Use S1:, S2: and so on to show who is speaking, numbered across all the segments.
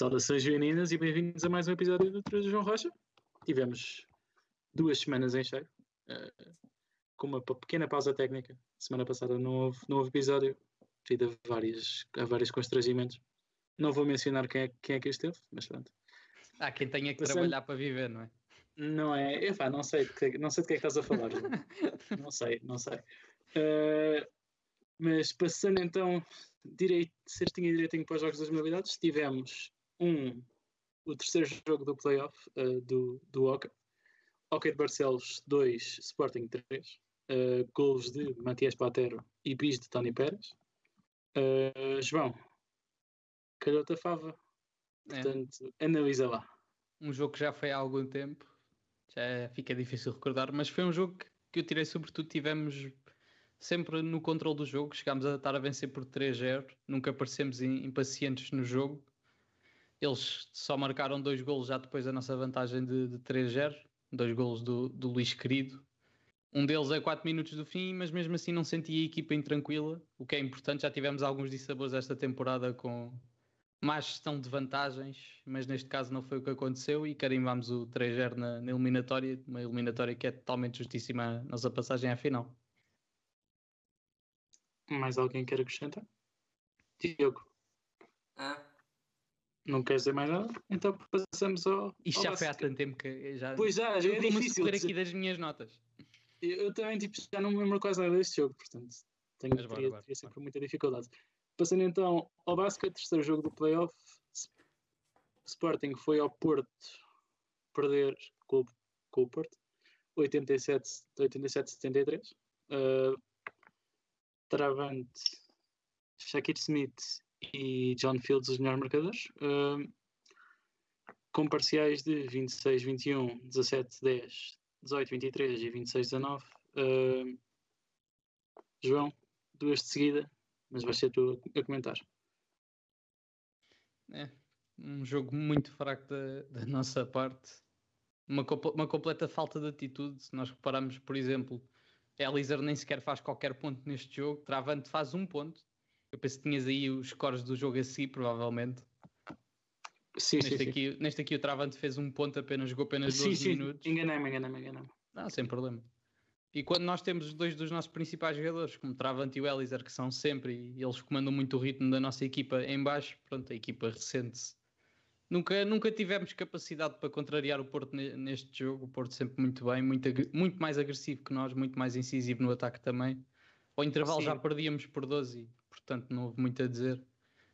S1: Saudações joaninas e bem-vindos a mais um episódio do do João Rocha. Tivemos duas semanas em cheio, uh, com uma pequena pausa técnica. Semana passada não houve, não houve episódio, devido a, várias, a vários constrangimentos. Não vou mencionar quem é, quem é que esteve, mas pronto.
S2: Há quem tenha que Passando... trabalhar para viver, não é?
S1: Não é? Epá, não sei, não sei de que é que estás a falar. não sei, não sei. Uh, mas passando então direito, certinho e direitinho para os jogos das modalidades, tivemos um, o terceiro jogo do playoff uh, do, do Hockey. Hockey de Barcelos 2, Sporting 3. Uh, gols de Matias Patero e bis de Tony Pérez. Uh, João, calhou-te a fava. É. Portanto, analisa lá.
S2: Um jogo que já foi há algum tempo, já fica difícil recordar, mas foi um jogo que eu tirei sobretudo. Tivemos sempre no controle do jogo, chegámos a estar a vencer por 3-0, nunca parecemos impacientes no jogo. Eles só marcaram dois golos já depois da nossa vantagem de, de 3-0, dois golos do, do Luís Querido. Um deles é 4 minutos do fim, mas mesmo assim não senti a equipa intranquila, o que é importante. Já tivemos alguns dissabores esta temporada com má gestão de vantagens, mas neste caso não foi o que aconteceu e carimbámos o 3-0 na, na eliminatória, uma eliminatória que é totalmente justíssima a nossa passagem à final.
S1: Mais alguém quer acrescentar? Diogo. Não queres dizer mais nada? Então passamos ao.
S2: Isto já foi há tanto tempo que já.
S1: Pois já, já é difícil.
S2: dizer... aqui das minhas notas.
S1: Eu, eu, também tipo, já não me lembro quase nada deste jogo, portanto tenho Mas teria, bora, teria sempre bora. muita dificuldade. Passando então ao basquete, terceiro jogo do playoff. Sporting foi ao Porto perder com, com o Porto 87-73. Uh, Travante, Shakir Smith e John Fields os melhores marcadores, uh, com parciais de 26-21, 17-10, 18-23 e 26-19. Uh, João, duas de seguida, mas vai ser tu a comentar.
S2: É, um jogo muito fraco da, da nossa parte. Uma, uma completa falta de atitude. Se nós repararmos, por exemplo, Elizer nem sequer faz qualquer ponto neste jogo. Travante faz um ponto. Eu penso que tinhas aí os scores do jogo a si, provavelmente.
S1: Sim,
S2: neste,
S1: sim,
S2: aqui,
S1: sim.
S2: neste aqui o Travante fez um ponto apenas, jogou apenas 12 sim, minutos.
S1: Enganei-me, enganei-me, enganei-me.
S2: Ah, sem problema. E quando nós temos dois dos nossos principais jogadores, como Travante e o Elizer, que são sempre, e eles comandam muito o ritmo da nossa equipa em baixo, pronto, a equipa recente Nunca, nunca tivemos capacidade para contrariar o Porto neste jogo. O Porto sempre muito bem, muito, muito mais agressivo que nós, muito mais incisivo no ataque também. Ao intervalo já perdíamos por 12, portanto não houve muito a dizer.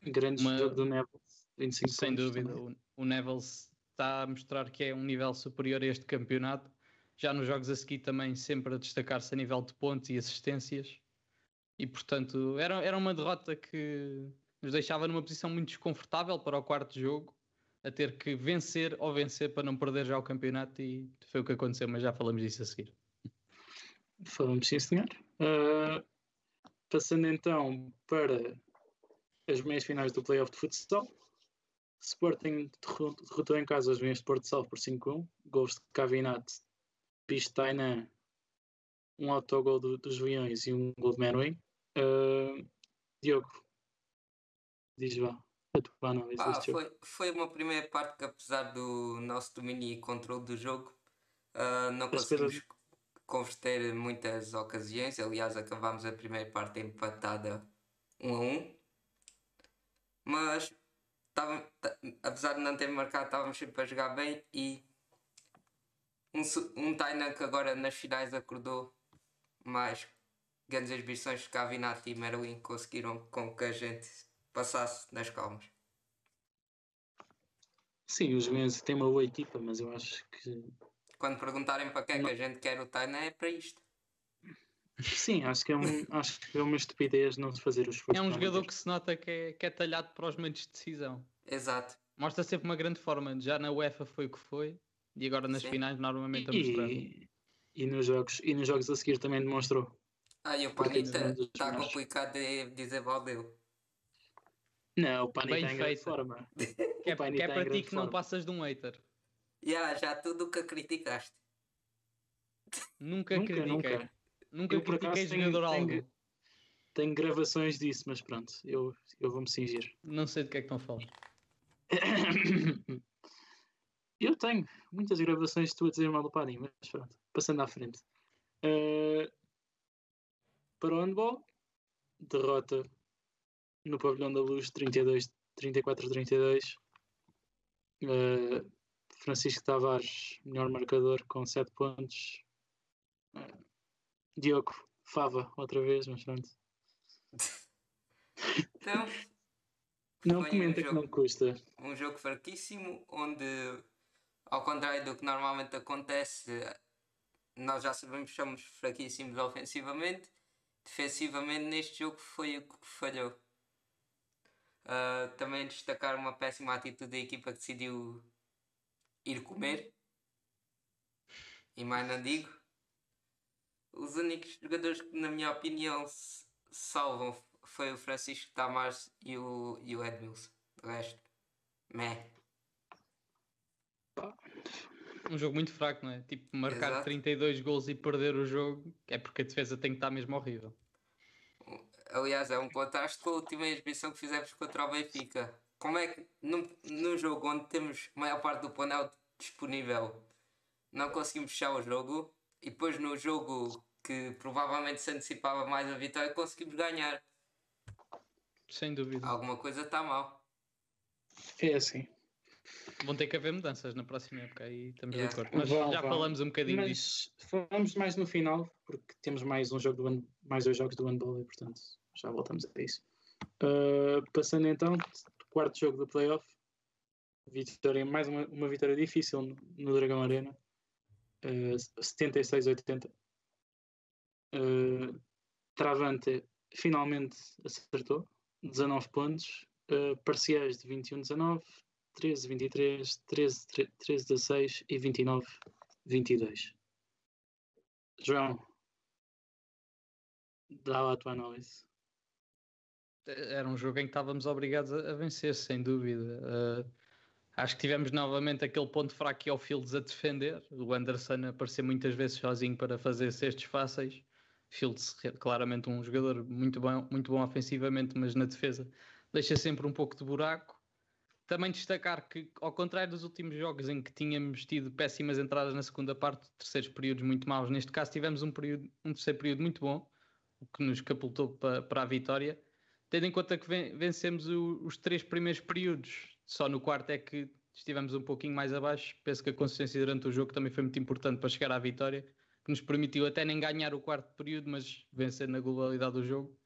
S1: Grande Uma... jogo do Nevels, 25
S2: Sem dúvida, o, o Nevels está a mostrar que é um nível superior a este campeonato. Já nos jogos a seguir também sempre a destacar-se a nível de pontos e assistências. E portanto era, era uma derrota que nos deixava numa posição muito desconfortável para o quarto jogo a ter que vencer ou vencer para não perder já o campeonato e foi o que aconteceu, mas já falamos disso a seguir.
S1: Falamos sim, senhor. Uh, passando então para as meias finais do playoff de futsal. Sporting derrotou em casa as meias de Porto Salvo por 5-1. Gols de Cavinat, Pistaina, um autogol do, dos Leões e um gol de Menuhin. Uh, Diogo, diz lá a tua análise
S3: ah, foi, foi uma primeira parte que, apesar do nosso domínio e controle do jogo, uh, não conseguimos converter muitas ocasiões. Aliás, acabámos a primeira parte empatada 1 a 1. Mas, tava, apesar de não ter marcado, estávamos sempre a jogar bem. E um, um Tainan que agora nas finais acordou mais grandes exibições que a Avinati e Merlin conseguiram com que a gente passasse nas calmas.
S1: Sim, os Juventus têm uma boa equipa, mas eu acho que.
S3: Quando perguntarem para quem é que a gente quer o Taina, é para isto.
S1: Sim, acho que é, um, acho que é uma estupidez não se fazer os esforço.
S2: É um jogador que se nota que é, que é talhado para os momentos de decisão.
S3: Exato.
S2: Mostra sempre uma grande forma. Já na UEFA foi o que foi e agora nas Sim. finais normalmente a
S1: mostrar. E, e, nos jogos, e nos jogos a seguir também demonstrou.
S3: Ah, e o Panita está complicado de dizer mal dele.
S1: Não, o Pani está em grande forma.
S2: Que é, que é para ti que forma. não passas de um hater.
S3: Yeah, já tudo o que criticaste.
S2: Nunca, nunca critiquei. Nunca, nunca critiquei jogador tenho,
S1: algo. Tenho, gravações disso, mas pronto, eu, eu vou-me cingir.
S2: Não sei de que é que estão a falar.
S1: Eu tenho muitas gravações de tu a dizer mal do Padim, mas pronto, passando à frente. Uh, para o handball, derrota no Pavilhão da Luz 32, 34-32. Uh, Francisco Tavares, melhor marcador, com 7 pontos. Uh, Diogo Fava, outra vez, mas pronto.
S3: Então,
S1: não comenta um jogo, que não custa.
S3: Um jogo fraquíssimo, onde, ao contrário do que normalmente acontece, nós já sabemos que somos fraquíssimos ofensivamente. Defensivamente, neste jogo, foi o que falhou. Uh, também destacar uma péssima atitude da equipa que decidiu ir comer. E mais não digo. Os únicos jogadores que, na minha opinião, salvam foi o Francisco Tamás e o, e o Edmilson. O resto, meh.
S2: Um jogo muito fraco, não é? Tipo, marcar Exato. 32 gols e perder o jogo é porque a defesa tem que estar mesmo horrível.
S3: Aliás, é um contraste com a última exibição que fizemos contra o Benfica. Como é que num, num jogo onde temos a maior parte do painel disponível não conseguimos fechar o jogo e depois no jogo que provavelmente se antecipava mais a vitória conseguimos ganhar.
S2: Sem dúvida.
S3: Alguma coisa está mal.
S1: É assim.
S2: Vão ter que haver mudanças na próxima época aí estamos yeah. de acordo. Mas vão, já vão. falamos um bocadinho Mas disso.
S1: Falamos mais no final, porque temos mais um jogo do mais dois jogos do handball e portanto já voltamos a isso. Uh, passando então, quarto jogo do playoff. Vitória, mais uma, uma vitória difícil no, no Dragão Arena. Uh, 76-80. Uh, Travante finalmente acertou 19 pontos, uh, parciais de 21-19, 13-23, 13-16 e 29-22. João, dá lá a tua análise.
S2: Era um jogo em que estávamos obrigados a, vencer, sem dúvida. Uh, acho que tivemos novamente aquele ponto fraco que é o Fields a defender. O Anderson aparecer muitas vezes sozinho para fazer cestos fáceis. Fields, claramente um jogador muito bom, muito bom ofensivamente, mas na defesa deixa sempre um pouco de buraco. Também destacar que, ao contrário dos últimos jogos em que tínhamos tido péssimas entradas na segunda parte, terceiros períodos muito maus, neste caso tivemos um, período, um terceiro período muito bom, o que nos capultou para, para a vitória. Tendo em conta que vencemos o, os três primeiros períodos, só no quarto é que estivemos um pouquinho mais abaixo. Penso que a consistência durante o jogo também foi muito importante para chegar à vitória que nos permitiu até nem ganhar o quarto período, mas vencer na globalidade do jogo.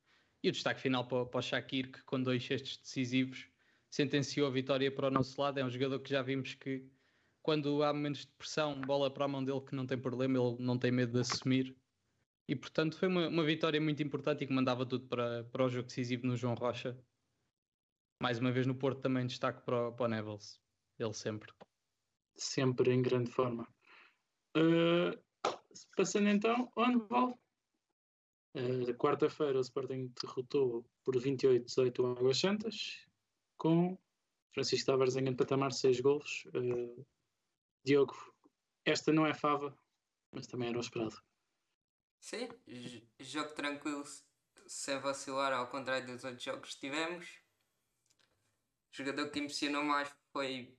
S2: E o destaque final para, para o Shakir, que com dois cestos decisivos sentenciou a vitória para o nosso lado. É um jogador que já vimos que quando há momentos de pressão, bola para a mão dele que não tem problema, ele não tem medo de assumir. E portanto foi uma, uma vitória muito importante e que mandava tudo para, para o jogo decisivo no João Rocha. Mais uma vez no Porto também destaque para, para o Nevels. Ele sempre.
S1: Sempre em grande forma. Uh, Passando então ao handball. Uh, Quarta-feira o Sporting derrotou por 28-18 o Águas Santas, com Francisco Tavares em patamar 6 gols. Uh, Diogo, esta não é fava, mas também era o esperado.
S3: Sim, jogo tranquilo, sem vacilar, ao contrário dos outros jogos que tivemos. O jogador que impressionou mais foi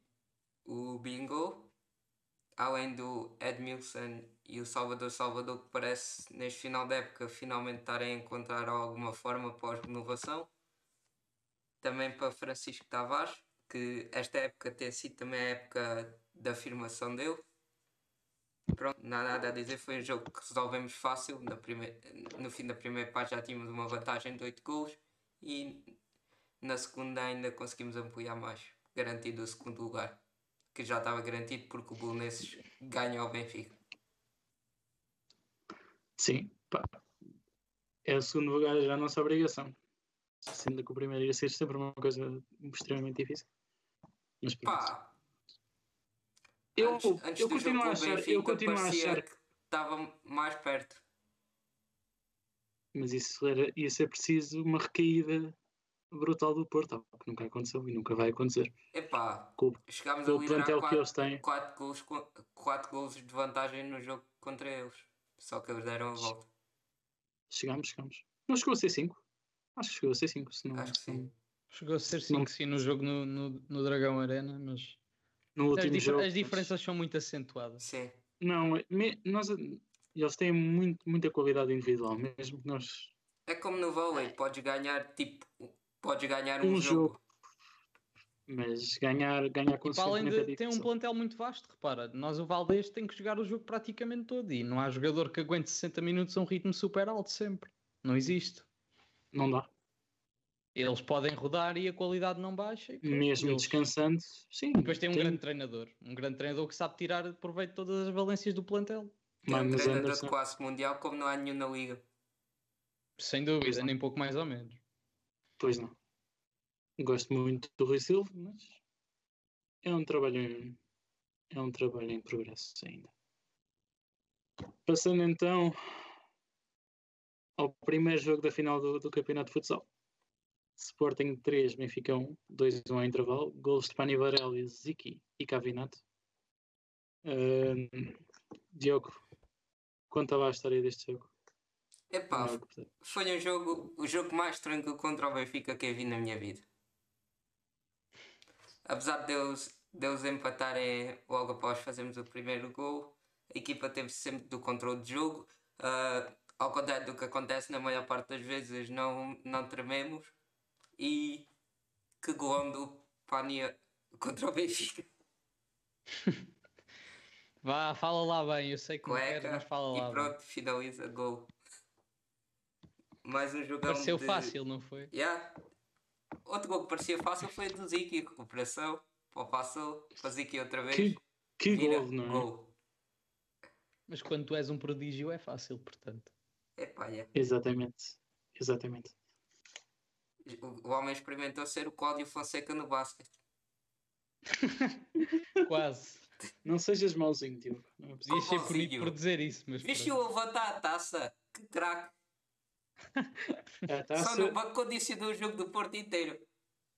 S3: o Bingo, além do Edmilson e o Salvador Salvador que parece neste final da época finalmente estar a encontrar alguma forma pós-renovação. Também para Francisco Tavares, que esta época tem sido também a época da afirmação dele. Pronto, não há nada a dizer, foi um jogo que resolvemos fácil. Na primeira, no fim da primeira parte já tínhamos uma vantagem de 8 gols e na segunda ainda conseguimos ampliar mais, garantido o segundo lugar, que já estava garantido porque o Belenenses ganhou ao Benfica.
S1: Sim, pá. É o segundo lugar já a nossa obrigação. Sendo que o primeiro ia ser sempre uma coisa extremamente difícil. Mas
S3: pá.
S1: Eu, antes, antes eu continuo a achar. eu continuo a achar
S3: que estava mais perto.
S1: Mas isso era, ia ser preciso uma recaída brutal do Porto, que nunca aconteceu e nunca vai acontecer.
S3: Epá, com, chegámos com a liderar 4 gols, quatro gols de vantagem no jogo contra eles. Só que eles deram a volta.
S1: Chegámos, chegámos. Não chegou a ser 5? Acho que chegou a ser 5.
S3: Acho que sim.
S2: Chegou a ser 5 sim no jogo no, no, no Dragão Arena, mas
S1: no último
S2: as,
S1: jogo,
S2: as diferenças mas... são muito acentuadas.
S3: Sim.
S1: Não, me, nós, eles têm muito, muita qualidade individual, mesmo que nós.
S3: É como no vôlei, podes ganhar tipo. Podes ganhar um, um jogo. jogo.
S1: Mas ganhar, ganhar com
S2: para além de ter um plantel muito vasto, repara, nós o Valdez tem que jogar o jogo praticamente todo e não há jogador que aguente 60 minutos a um ritmo super alto sempre. Não existe.
S1: Não dá.
S2: Eles podem rodar e a qualidade não baixa.
S1: Mesmo
S2: eles...
S1: descansando, sim.
S2: Depois tem um tem... grande treinador. Um grande treinador que sabe tirar proveito de todas as valências do plantel.
S3: Tem um treinador Anderson. de classe mundial como não há nenhum na liga.
S2: Sem dúvida, nem pouco mais ou menos.
S1: Pois não. Gosto muito do Rui Silva, mas é um trabalho em, é um trabalho em progresso ainda. Passando então ao primeiro jogo da final do, do Campeonato de Futsal. Sporting 3, Benfica 1, 2-1 ao intervalo. Gols de Pani Varela, Ziki e Cavinato. Uh, Diogo, conta lá a história deste jogo.
S3: Epá, foi um jogo, o jogo mais tranquilo contra o Benfica que eu vi na minha vida. Apesar de eles, de eles empatarem logo após fazermos o primeiro gol, a equipa teve sempre do controle de jogo. Uh, ao contrário do que acontece na maior parte das vezes, não, não trememos. E que gol do Pania contra o Benfica.
S2: Vá, fala lá bem, eu sei que Cueca, não quero, mas fala lá.
S3: E pronto, bem. finaliza gol. Mais um jogão
S2: Pareceu
S3: de...
S2: fácil, não foi?
S3: Yeah. Outro gol que parecia fácil foi do Ziki, recuperação, para o passou, para Ziki outra vez.
S1: Que, que gol, não é? Gol.
S2: Mas quando tu és um prodígio é fácil, portanto.
S3: É pá, é.
S1: Exatamente, exatamente.
S3: O, o homem experimentou ser o Cláudio Fonseca no basquete.
S2: Quase.
S1: Não sejas mauzinho, tio.
S2: Não podias ser por, por dizer isso. Mas
S3: Viste o levantar a taça? Que craque. Taça... Só no banco condicionou o jogo do Porto inteiro.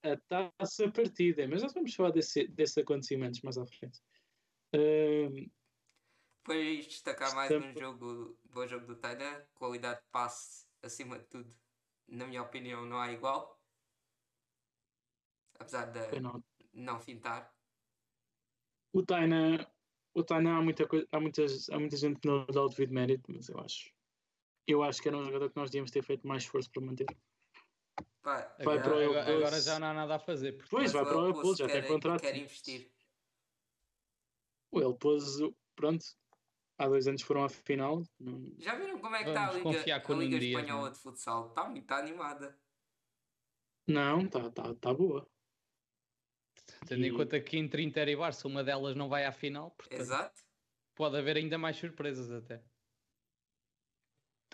S1: A taça partida, mas nós vamos falar desse, desses acontecimentos mais à frente.
S3: Depois destacar mais um jogo, bom jogo do Taina, qualidade de passe acima de tudo na minha opinião, não há igual. Apesar de não. não fintar.
S1: O Taina, o Taina há, muita coisa, há, muitas, há muita gente que não dá o devido mérito, mas eu acho. Eu acho que era um jogador que nós devíamos ter feito mais esforço para manter.
S3: Vai,
S2: vai agora, para o agora, agora já não há nada a fazer.
S1: Porque pois, vai para o Elpulse, já tem contrato.
S3: Quer investir.
S1: O Elpulse, pronto, há dois anos foram à final.
S3: Já viram como é que está a Liga, a Liga Espanhola de Futsal? Está muito animada.
S1: Não, está tá, tá boa.
S2: Tendo e... em conta que entre Inter e Barça uma delas não vai à final, portanto,
S3: Exato.
S2: pode haver ainda mais surpresas até.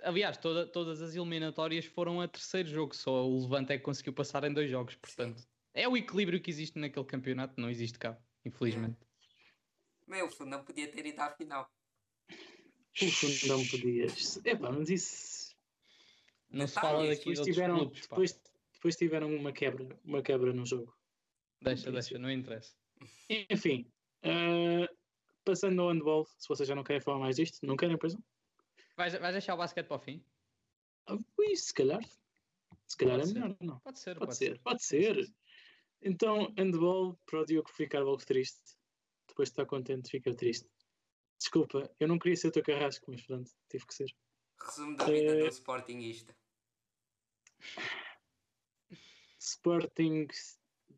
S2: Aliás, toda, todas as eliminatórias foram a terceiro jogo, só o Levante é que conseguiu passar em dois jogos, portanto. Sim. É o equilíbrio que existe naquele campeonato, não existe cá, infelizmente.
S3: Meu, não podia ter ido à final.
S1: O não podias. Epá, mas isso.
S2: Não se fala daqui depois tiveram, clubes,
S1: depois, depois tiveram uma quebra, uma quebra no jogo.
S2: Deixa, deixa, não interessa.
S1: Enfim, uh, passando ao handball, se vocês já não querem falar mais disto, não querem, pois não?
S2: Vais, vais deixar o basquete para o fim?
S1: Uh, ui, se calhar. Se calhar pode é ser. melhor, não.
S2: Pode ser,
S1: pode, pode ser, ser, Pode ser. Então, handball, para o Diogo ficar logo triste. Depois de estar contente, fica triste. Desculpa, eu não queria ser o teu carrasco, mas pronto, tive que ser.
S3: Resumo da vida uh, do Sportingista.
S1: Sporting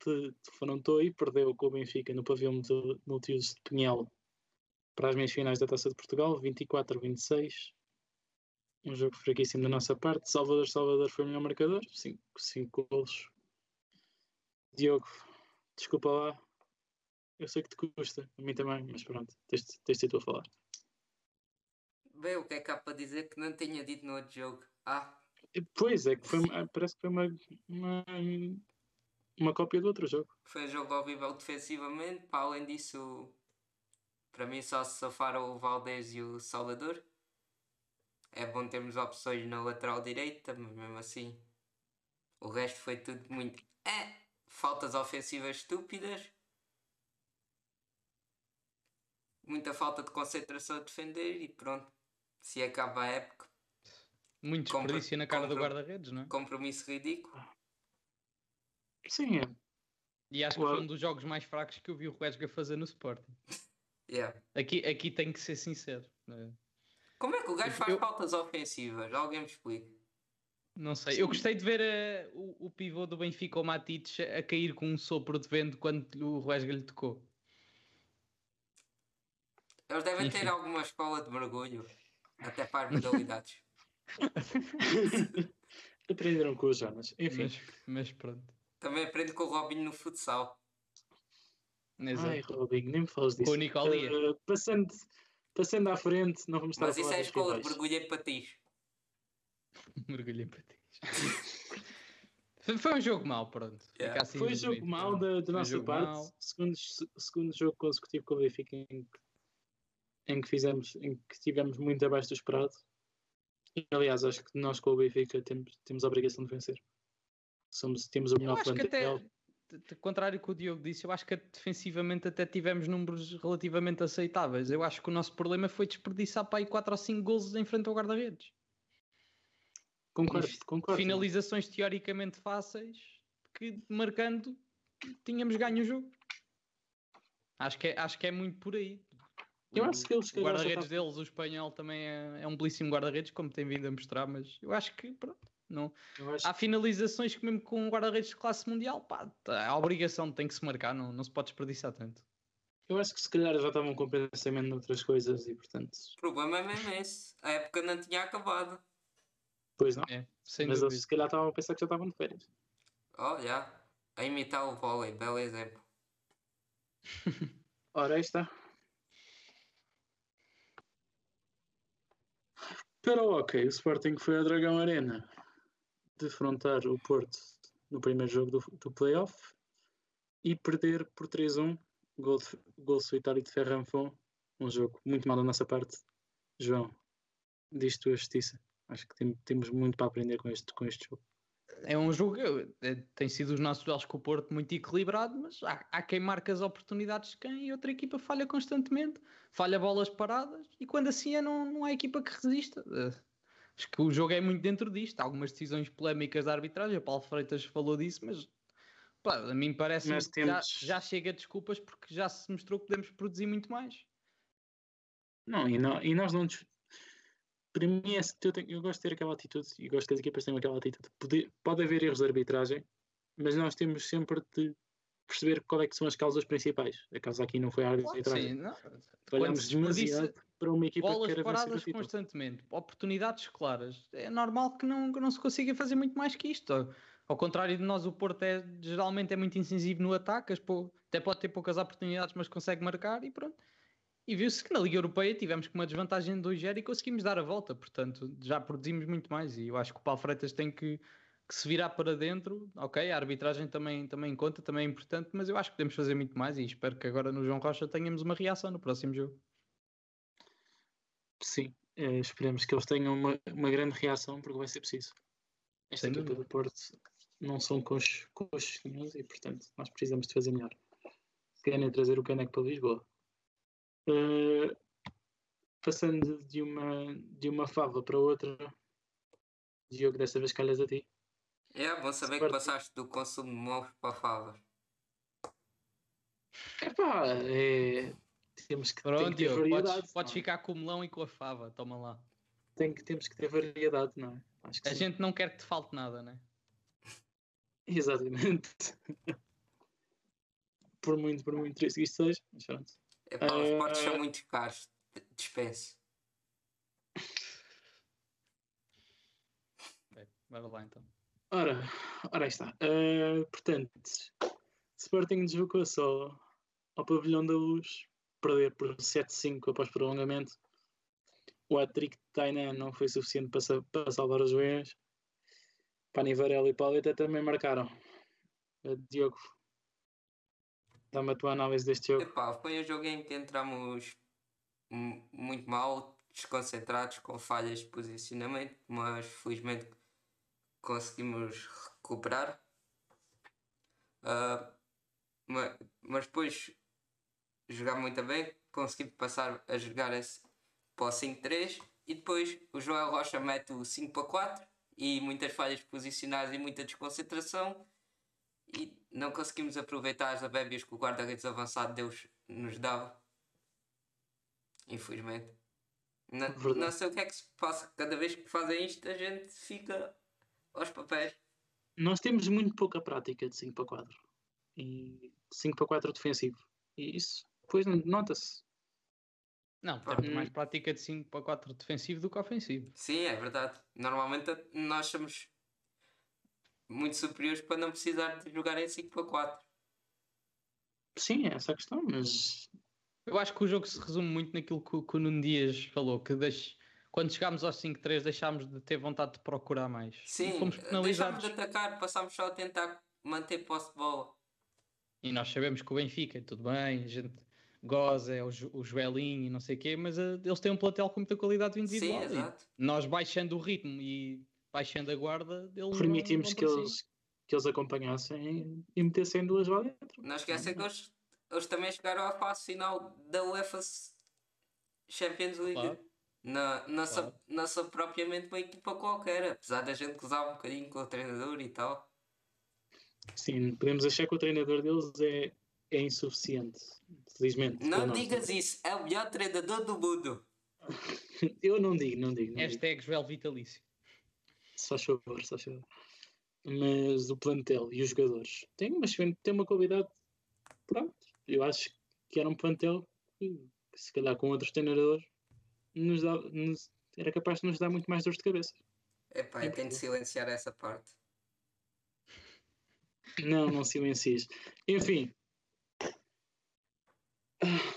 S1: de, de Fontoy perdeu com o Benfica no pavilhão multiuso de Pinhel para as meias finais da Taça de Portugal, 24-26. Um jogo fraquíssimo da nossa parte. Salvador Salvador foi o melhor marcador, 5 golos. Diogo, desculpa lá, eu sei que te custa, a mim também, mas pronto, tens, tens de tu a falar.
S3: Bem, o que é que há para dizer que não tinha dito no outro jogo? Ah.
S1: Pois é, que foi, parece que foi uma, uma, uma cópia do outro jogo.
S3: Foi um jogo horrível defensivamente, para além disso, para mim só se safaram o Valdez e o Salvador. É bom termos opções na lateral direita, mas mesmo assim o resto foi tudo muito. É, faltas ofensivas estúpidas muita falta de concentração a defender e pronto. Se acaba a época.
S2: Muito desperdício na cara do guarda-redes, não é?
S3: Compromisso ridículo.
S1: Sim, é.
S2: E acho que foi um dos jogos mais fracos que eu vi o Ruesga fazer no Sporting.
S3: Yeah.
S2: Aqui, aqui tem que ser sincero. né?
S3: Como é que o gajo faz
S2: Eu-
S3: pautas ofensivas? Alguém me explica.
S2: Não sei. Eu gostei de ver eh, o, o pivô do Benfica, o Matites, a cair com um sopro de vento quando o Ruesga lhe tocou.
S3: Eles devem
S2: Enfim.
S3: ter alguma escola de mergulho, até para as modalidades.
S1: Aprenderam com o Jonas. Enfim.
S2: Mas, mas pronto.
S3: Também aprendo com o Robinho no futsal.
S2: Exato.
S1: Ai, Robinho, nem me falas disso.
S2: Com o Nicolia.
S1: Eh, passando, passando à frente, não vamos estar
S3: Mas
S1: a
S3: isso
S1: falar
S3: é a escola de mergulho em patins.
S2: Mergulhei para ti. Foi- um jogo mau, pronto.
S3: Yeah.
S2: assim
S1: Foi
S2: resumido,
S1: jogo mau da, da nossa parte. Segundo, segundo jogo consecutivo com o Benfica em que, em que fizemos, em que estivemos muito abaixo do esperado. E, aliás, acho que nós com o Benfica temos, temos a obrigação de vencer. Somos, temos o melhor
S2: acho que até,
S1: plantel.
S2: de contrário que o Diogo disse, eu acho que defensivamente até tivemos números relativamente aceitáveis. Eu acho que o nosso problema foi desperdiçar para aí 4 ou 5 golos em frente ao guarda-redes.
S1: Concordo, concordo.
S2: Finalizações teoricamente fáceis que marcando tínhamos ganho o jogo. Acho que é, acho que é muito por aí.
S1: Eu acho que eles
S2: o guarda-redes deles, o espanhol, também é, é um belíssimo guarda-redes, como tem vindo a mostrar, mas eu acho que pronto, não.
S1: Acho
S2: Há finalizações que mesmo com um guarda-redes de classe mundial, pá, tá- a obrigação tem que se marcar, não, não se pode desperdiçar tanto.
S1: Eu acho que se calhar já estavam com pensamento noutras coisas e portanto.
S3: O problema é mesmo esse. A época não tinha acabado.
S1: Pois não.
S2: É, sem
S1: Mas
S2: dúvida.
S1: eles se calhar estavam a pensar que já estavam de férias.
S3: Oh, já. A imitar o vôlei, belo exemplo.
S1: Ora, aí está. Para o hockey, o Sporting foi à Dragão Arena defrontar o Porto no primeiro jogo do, do playoff e perder por 3-1, gol, de- gol solitário de Ferranfon, um jogo muito mal da nossa parte. João, diz tu a justiça. Acho que tem- temos muito para aprender com este, com este jogo.
S2: É um jogo, é, tem sido os nossos duelos com o Porto muito equilibrado, mas há, há quem marca as oportunidades de quem e outra equipa falha constantemente, falha bolas paradas e quando assim é não, não há equipa que resista. Eh, Acho que o jogo é muito dentro disto. Há algumas decisões polémicas da arbitragem, o Paulo Freitas falou disso, mas pá, a mim parece que já,
S1: temos-
S2: já chega de desculpas porque já se mostrou que podemos produzir muito mais.
S1: Não, e, nó- e nós não. Para mim, é, eu, tenho- eu gosto de ter aquela atitude e gosto que as equipas tenham aquela atitude. Pode, pode haver erros de arbitragem, mas nós temos sempre de perceber qual é que são as causas principais. A causa aqui não foi a
S2: Claro que
S1: arbitragem.
S2: sim, não.
S1: Olhamos demasiado para uma equipa que
S2: bolas
S1: quer vencer o
S2: paradas constantemente, oportunidades claras. É normal que não, que não se consiga fazer muito mais que isto. Ao contrário de nós, o Porto é, geralmente é muito incisivo no ataque, até pode ter poucas oportunidades, mas consegue marcar e pronto. E viu-se que na Liga Europeia tivemos com uma desvantagem de 2-0 e conseguimos dar a volta, portanto já produzimos muito mais. E eu acho que o Paulo Freitas tem que, que se virar para dentro. Ok, a arbitragem também, também conta, também é importante, mas eu acho que podemos fazer muito mais e espero que agora no João Rocha tenhamos uma reação no próximo jogo.
S1: Sim, eh, esperemos que eles tenham uma, uma grande reação, porque vai ser preciso. Esta
S2: Sem
S1: equipa do Porto não são coxos e, portanto, nós precisamos de fazer melhor. Se querem trazer o caneco para Lisboa. Eh, passando de uma, de uma fava para outra, Diogo, desta vez calhas a ti.
S3: É bom saber
S1: Sporting.
S3: que passaste do consumo de mofos para favas.
S1: Epá, é, temos que, tem
S2: Pronto,
S1: que ter
S2: Diogo,
S1: variedade.
S2: podes, podes
S1: não é?
S2: ficar com o melão e com a fava, toma lá.
S1: Tem que, temos que ter variedade, não é? Acho que
S2: A
S1: sim.
S2: gente não quer que te falte nada, né?
S1: Exatamente. por muito, por muito triste que isto seja, mas pronto.
S3: Epá, os potes são muito caros. Dispense.
S2: Ok, bora lá então.
S1: Ora, ora aí está. Eh, portanto, Sporting deslocou-se ao, ao Pavilhão da Luz, perder por 7-5 após prolongamento. O hat-trick de Tainan não foi suficiente para, para salvar os Goiãs. Pani Varela e Pauleta também marcaram. Eh, Diogo, dá-me a tua análise deste jogo.
S3: Epá, foi um jogo em que entramos mu- muito mal, desconcentrados, com falhas de posicionamento, mas felizmente conseguimos recuperar. Ah, ma- mas depois jogar muito bem, conseguimos passar a jogar esse para o 5-3 e depois o Joel Rocha mete o 5 para 4 e muitas falhas posicionais e muita desconcentração e não conseguimos aproveitar as abébias que o guarda-redes avançado Deus nos dava. Infelizmente. Não, não sei o que é que se passa. Cada vez que fazem isto, a gente fica aos papéis.
S1: Nós temos muito pouca prática de 5 para 4. E 5 para 4 defensivo. E isso depois nota-se.
S2: Não, temos mais prática de 5 para 4 defensivo do que ofensivo.
S3: Sim, é verdade. Normalmente nós somos muito superiores para não precisar de jogar em 5 para 4.
S1: Sim, é essa a questão, mas.
S2: Eu acho que o jogo se resume muito naquilo que, que o Nuno Dias falou, que deixe, quando chegámos aos 5-3 deixámos de ter vontade de procurar mais.
S3: Sim, deixámos de atacar, passámos só a tentar manter posse de bola.
S2: E nós sabemos que o Benfica, tudo bem, a gente goza, é o, o Joelinho e não sei o quê, mas uh, eles têm um platel com muita qualidade individual. Sim, exato. Nós baixando o ritmo e baixando a guarda, eles
S1: permitimos que eles, que eles acompanhassem e metessem duas lá dentro.
S3: Não esquecem que eles, eles também chegaram à fase final da UEFA Champions League. Claro. Não, não, claro. não são propriamente uma equipa qualquer, apesar da gente gozar um bocadinho com o treinador e tal.
S1: Sim, podemos achar que o treinador deles é, é insuficiente, felizmente.
S3: Não digas isso, é o melhor treinador do mundo.
S1: Eu não digo, não digo. Não
S2: Hashtag Joel Vitalício.
S1: Só favor, só favor. Mas o plantel e os jogadores têm, mas tem uma qualidade. Pronto, eu acho que era um plantel que, se calhar com outros treinadores, nos dá, nos, era capaz de nos dar muito mais dor de cabeça.
S3: Epá, eu tenho de silenciar essa parte.
S1: Não, não silencies. Enfim.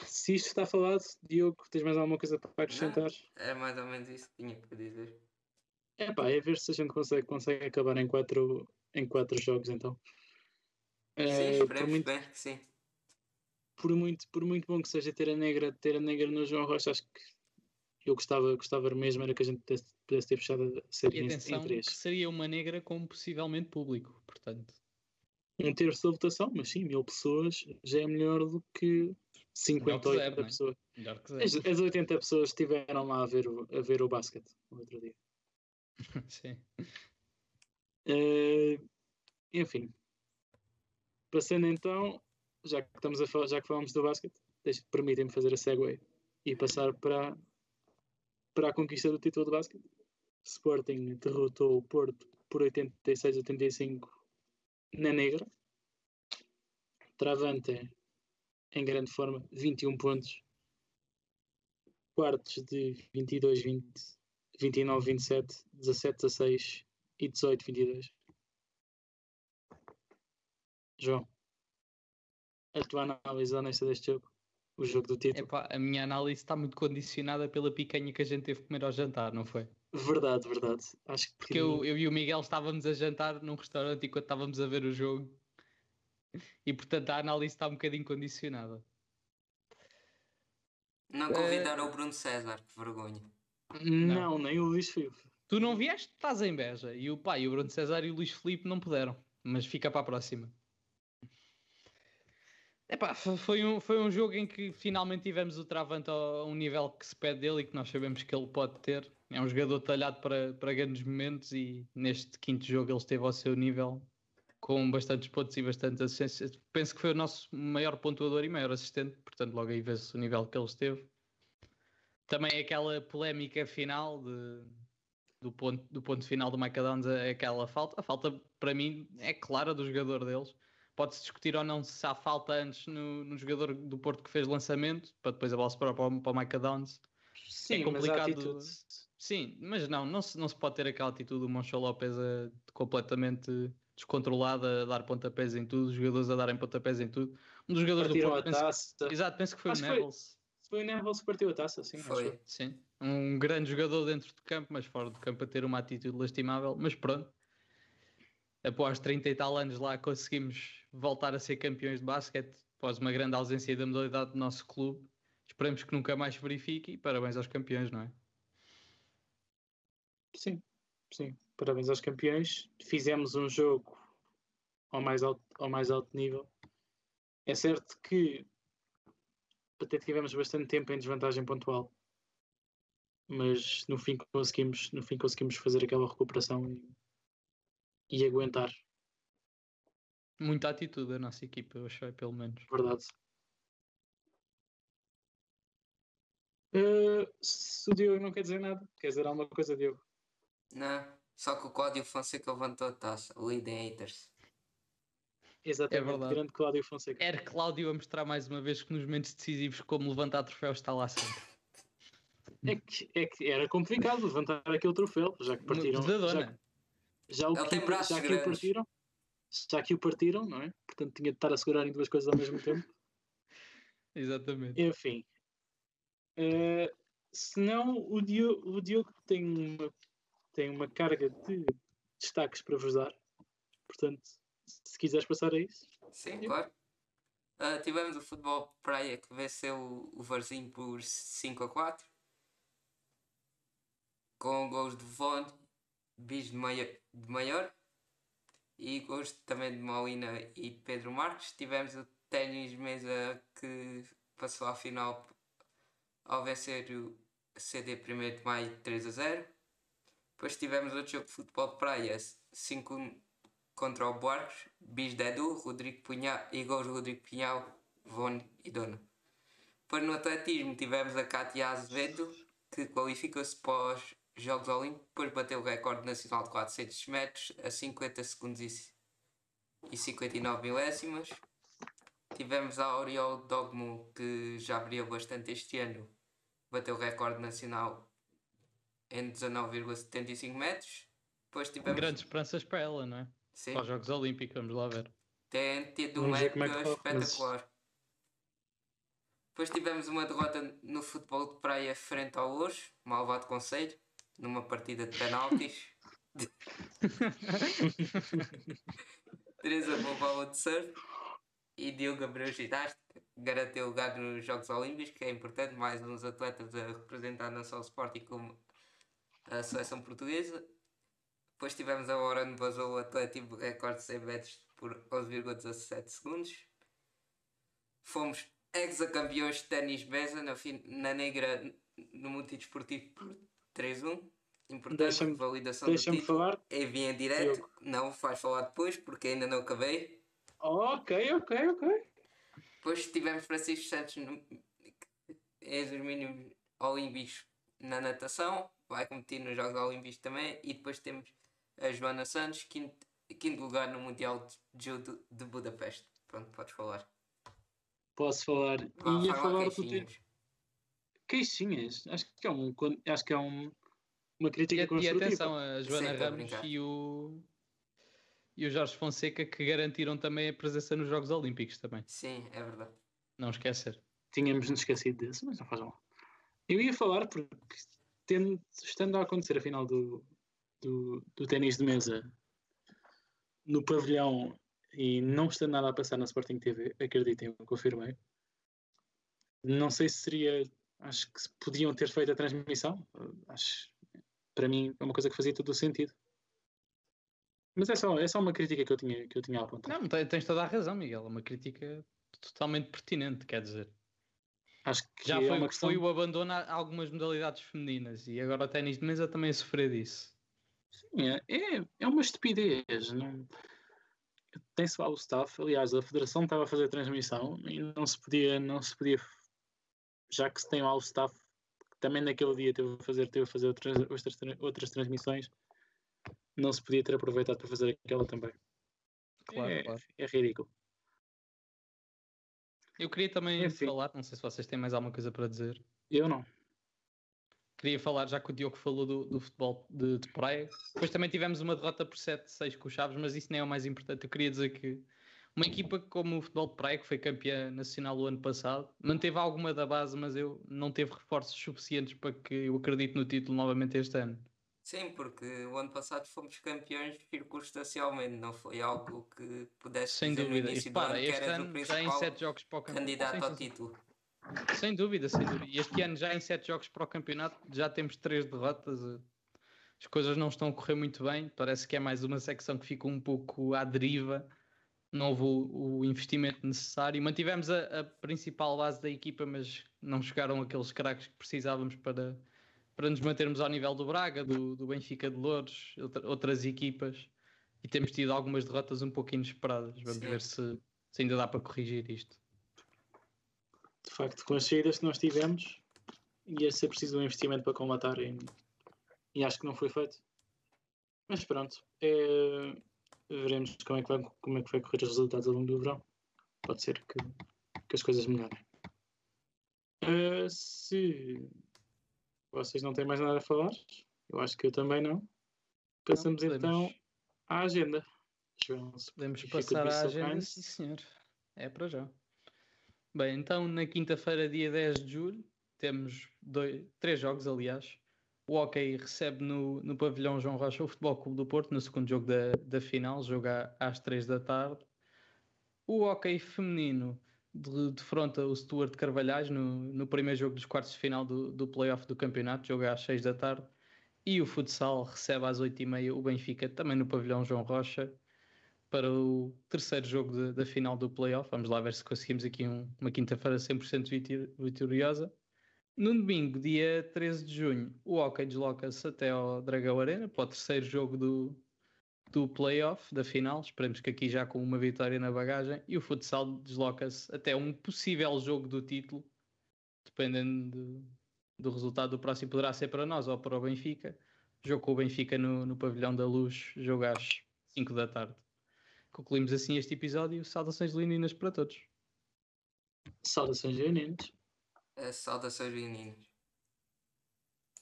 S1: Se isto está falado, Diogo, tens mais alguma coisa para acrescentar?
S3: Não, é mais ou menos isso que tinha para dizer.
S1: É pá, é ver se a gente consegue, consegue acabar em quatro, em quatro jogos então.
S3: Sim, é, esperemos muito, bem que sim.
S1: Por muito, por muito bom que seja ter a negra, ter a negra no João Rocha, acho que eu gostava, gostava mesmo era que a gente pudesse, pudesse ter fechado a série e atenção, em três.
S2: Que seria uma negra com possivelmente público, portanto.
S1: Um terço da votação, mas sim, mil pessoas já é melhor do que 50 ou 80 pessoas. As, as 80 pessoas estiveram lá a ver o, a ver o basquete no outro dia.
S2: Sim.
S1: Uh, enfim. Passando então, já que estamos a falar, já que falamos do basquete, permitem-me fazer a segue e passar para, para a conquista do título de basquete. Sporting derrotou o Porto por 86-85 na negra. Travante em grande forma, 21 pontos. Quartos de 22-20 29, 27, 17, 16 e 18, 22. João, a tua análise honesta deste jogo? O jogo do título?
S2: Epá, a minha análise está muito condicionada pela picanha que a gente teve que comer ao jantar, não foi?
S1: Verdade, verdade. Acho que...
S2: Porque eu, eu e o Miguel estávamos a jantar num restaurante enquanto estávamos a ver o jogo e portanto a análise está um bocadinho condicionada.
S3: Não convidaram uh... o Bruno César, que vergonha.
S1: Não, não nem o Luís Filipe.
S2: Tu não vieste? Estás em Beja. E o pai, o Bruno César e o Luís Filipe não puderam. Mas fica para a próxima. Epá, foi um, foi um jogo em que finalmente tivemos o Travante a um nível que se pede dele e que nós sabemos que ele pode ter. É um jogador talhado para, para grandes momentos e neste quinto jogo ele esteve ao seu nível com bastantes pontos e bastantes assistências. Penso que foi o nosso maior pontuador e maior assistente, portanto logo aí vê-se o nível que ele esteve. Também aquela polémica final de, do, ponto, do ponto final do Macadons, aquela falta. A falta, para mim, é clara do jogador deles. Pode-se discutir ou não se há falta antes no, no, jogador do Porto que fez lançamento, para depois a bola se para, para o Macadons.
S1: Sim, é complicado.
S2: Sim, mas não, não se, não se pode ter aquela atitude do Moncho Lopes a, completamente descontrolada, a dar pontapés em tudo, os jogadores a darem pontapés em tudo. Um dos jogadores
S1: Partiram do Porto. Penso,
S2: exato, penso que foi Acho o Nevels.
S1: Foi o Neville que partiu a taça, sim.
S3: Foi.
S2: Sim. Um grande jogador dentro do campo, mas fora do campo a ter uma atitude lastimável. Mas pronto. Após 30 e tal anos lá conseguimos voltar a ser campeões de basquete após uma grande ausência da modalidade do nosso clube. Esperemos que nunca mais verifique e parabéns aos campeões, não é?
S1: Sim, sim. Parabéns aos campeões. Fizemos um jogo ao mais alto, ao mais alto nível. É certo que até tivemos bastante tempo em desvantagem pontual, mas no fim conseguimos, no fim conseguimos fazer aquela recuperação e, e aguentar.
S2: Muita atitude a nossa equipa, eu achei, pelo menos.
S1: Verdade. Uh, se o Diogo não quer dizer nada, quer dizer alguma coisa, Diogo?
S3: Não, só que o Cláudio Fonseca levantou a taça. Leading haters.
S1: Exatamente, é verdade. grande Cláudio Fonseca.
S2: Era Cláudio a mostrar mais uma vez que nos momentos decisivos, como levantar troféus, está lá sempre.
S1: É que, é que era complicado levantar aquele troféu, já que partiram. Já, já, o que, já que o partiram, já que o partiram, não é? Portanto, tinha de estar a segurar em duas coisas ao mesmo tempo.
S2: Exatamente.
S1: Enfim. Uh, senão, o Diogo, o Diogo tem, uma, tem uma carga de destaques para vos dar. Portanto, se quiseres passar a isso.
S3: Sim, claro. Uh, tivemos o futebol praia que venceu o Varzim por 5 a 4 com gols de Von, Bis de Maior e gols também de Molina e Pedro Marques. Tivemos o Ténis Mesa que passou à final ao vencer o CD 1 de Maio 3 a 0. Depois tivemos outro jogo de futebol de praia 5 contra o Buarques, Bis de Edu, Rodrigo Punhal e gols Rodrigo Pinhal, Von e Dona. Depois no atletismo tivemos a Katia Azevedo que qualificou-se para os Jogos Olímpicos, depois bateu o recorde nacional de 400 metros a 50 segundos e 59 milésimas. Tivemos a Oriol Dogmo, que já abriu bastante este ano, bateu o recorde nacional em 19,75 metros. Depois tivemos...
S2: Grandes esperanças para ela, não é? Sim. Para os Jogos Olímpicos, vamos lá ver.
S3: Tem tido uma época é espetacular. Mas... Depois tivemos uma derrota no futebol de praia frente ao Hoje, Malvado Conselho numa partida de penaltis. Teresa bola de surf e Diogo Abreu ginástica garantiu lugar nos Jogos Olímpicos, que é importante, mais uns atletas a representar não só o Sporting como a seleção portuguesa. Depois tivemos a vazou o atlético recorde de 100 metros por 11,17 segundos. Fomos ex-campeões de ténis mesa na, na negra no multidesportivo por 3-1. Importante validação do título. falar. É via em direto. Eu... Não, vais falar depois porque ainda não acabei.
S1: Ok, ok, ok.
S3: Depois tivemos Francisco Santos no... é dos mínimos olímpicos na natação. Vai competir nos Jogos Olímpicos também. E depois temos a Joana Santos, quinto, quinto lugar no Mundial de Judo de Budapeste. Pronto, podes falar.
S1: Posso falar. Vá, Ia falar do tempo queixinhas. Acho que é, um, acho que é um, uma crítica e, construtiva.
S2: E atenção, a Joana Sim, Ramos e o, e o Jorge Fonseca que garantiram também a presença nos Jogos Olímpicos também.
S3: Sim, é verdade.
S2: Não esquecer.
S1: Tínhamos nos esquecido desse, mas não faz mal. Eu ia falar porque tendo, estando a acontecer a final do, do, do ténis de mesa no pavilhão e não estando nada a passar na Sporting TV, acreditem, eu confirmei. Não sei se seria acho que podiam ter feito a transmissão. Acho, para mim, é uma coisa que fazia todo o sentido. Mas é só, é só uma crítica que eu tinha, que eu tinha a apontar.
S2: Não, tens toda a razão, Miguel. É uma crítica totalmente pertinente, quer dizer.
S1: Acho que
S2: já é foi, questão... foi o abandono a algumas modalidades femininas e agora o ténis de mesa também sofreu disso.
S1: Sim, é, é, é uma estupidez. Não... Tem-se lá o staff, aliás, a federação estava a fazer a transmissão e não se podia, não se podia já que se tem lá o staff que também naquele dia teve a fazer, teve a fazer outras, outras, outras transmissões, não se podia ter aproveitado para fazer aquela também. Claro, é, claro. é ridículo.
S2: Eu queria também Enfim. falar, não sei se vocês têm mais alguma coisa para dizer.
S1: Eu não.
S2: Queria falar, já que o Diogo falou do, do futebol de, de, praia, depois também tivemos uma derrota por 7-6 com os Chaves, mas isso nem é o mais importante. Eu queria dizer que uma equipa como o Futebol de Praia, que foi campeã nacional o ano passado, manteve alguma da base, mas eu não teve reforços suficientes para que eu acredite no título novamente este ano.
S3: Sim, porque o ano passado fomos campeões circunstancialmente, não foi algo que pudesse
S2: sem dizer dúvida. no início para, do ano este que era ano, já em sete jogos para o
S3: campeonato. candidato sim, ao título.
S2: Sem dúvida, sem dúvida. E este ano já em sete jogos para o campeonato já temos três derrotas. As coisas não estão a correr muito bem. Parece que é mais uma secção que fica um pouco à deriva não houve o, o investimento necessário. Mantivemos a, a, principal base da equipa, mas não chegaram aqueles craques que precisávamos para, para nos mantermos ao nível do Braga, do, do Benfica de Louros, outra, outras equipas. e temos tido algumas derrotas um pouco inesperadas. Vamos Sim. ver se, se ainda dá para corrigir isto.
S1: De facto, com as saídas que nós tivemos, ia ser preciso um investimento para combatar e, e acho que não foi feito. Mas pronto, é, veremos como é, que vai, como é que vai correr os resultados ao longo do verão. Pode ser que, que as coisas melhorem. Uh, se vocês não têm mais nada a falar, eu acho que eu também não. Passamos não, então à agenda.
S2: Podemos passar à agenda, sim senhor. É para já. Bem, então na quinta-feira, dia 10 de julho, temos dois, três jogos, aliás. O Hockey recebe no, no pavilhão João Rocha o Futebol Clube do Porto no segundo jogo da, da final, joga às 3 da tarde. O Hockey feminino defronta o Stuart Carvalhais no, no primeiro jogo dos quartos de final do, do playoff do campeonato, joga às 6 da tarde. E o futsal recebe às 8h30 o Benfica, também no pavilhão João Rocha, para o terceiro jogo de, da final do playoff. Vamos lá ver se conseguimos aqui um, uma quinta-feira 100% vitoriosa. No domingo, dia 13 de junho, o Hockey desloca-se até ao Dragão Arena para o terceiro jogo do, do playoff, da final. Esperemos que aqui já com uma vitória na bagagem. E o futsal desloca-se até um possível jogo do título, dependendo de, do resultado do próximo, poderá ser para nós ou para o Benfica. Jogo com o Benfica no, no Pavilhão da Luz, jogo às 5 da tarde. Concluímos assim este episódio. Saudações leoninas para todos.
S1: Saudações leoninas.
S3: É, saudações leoninas.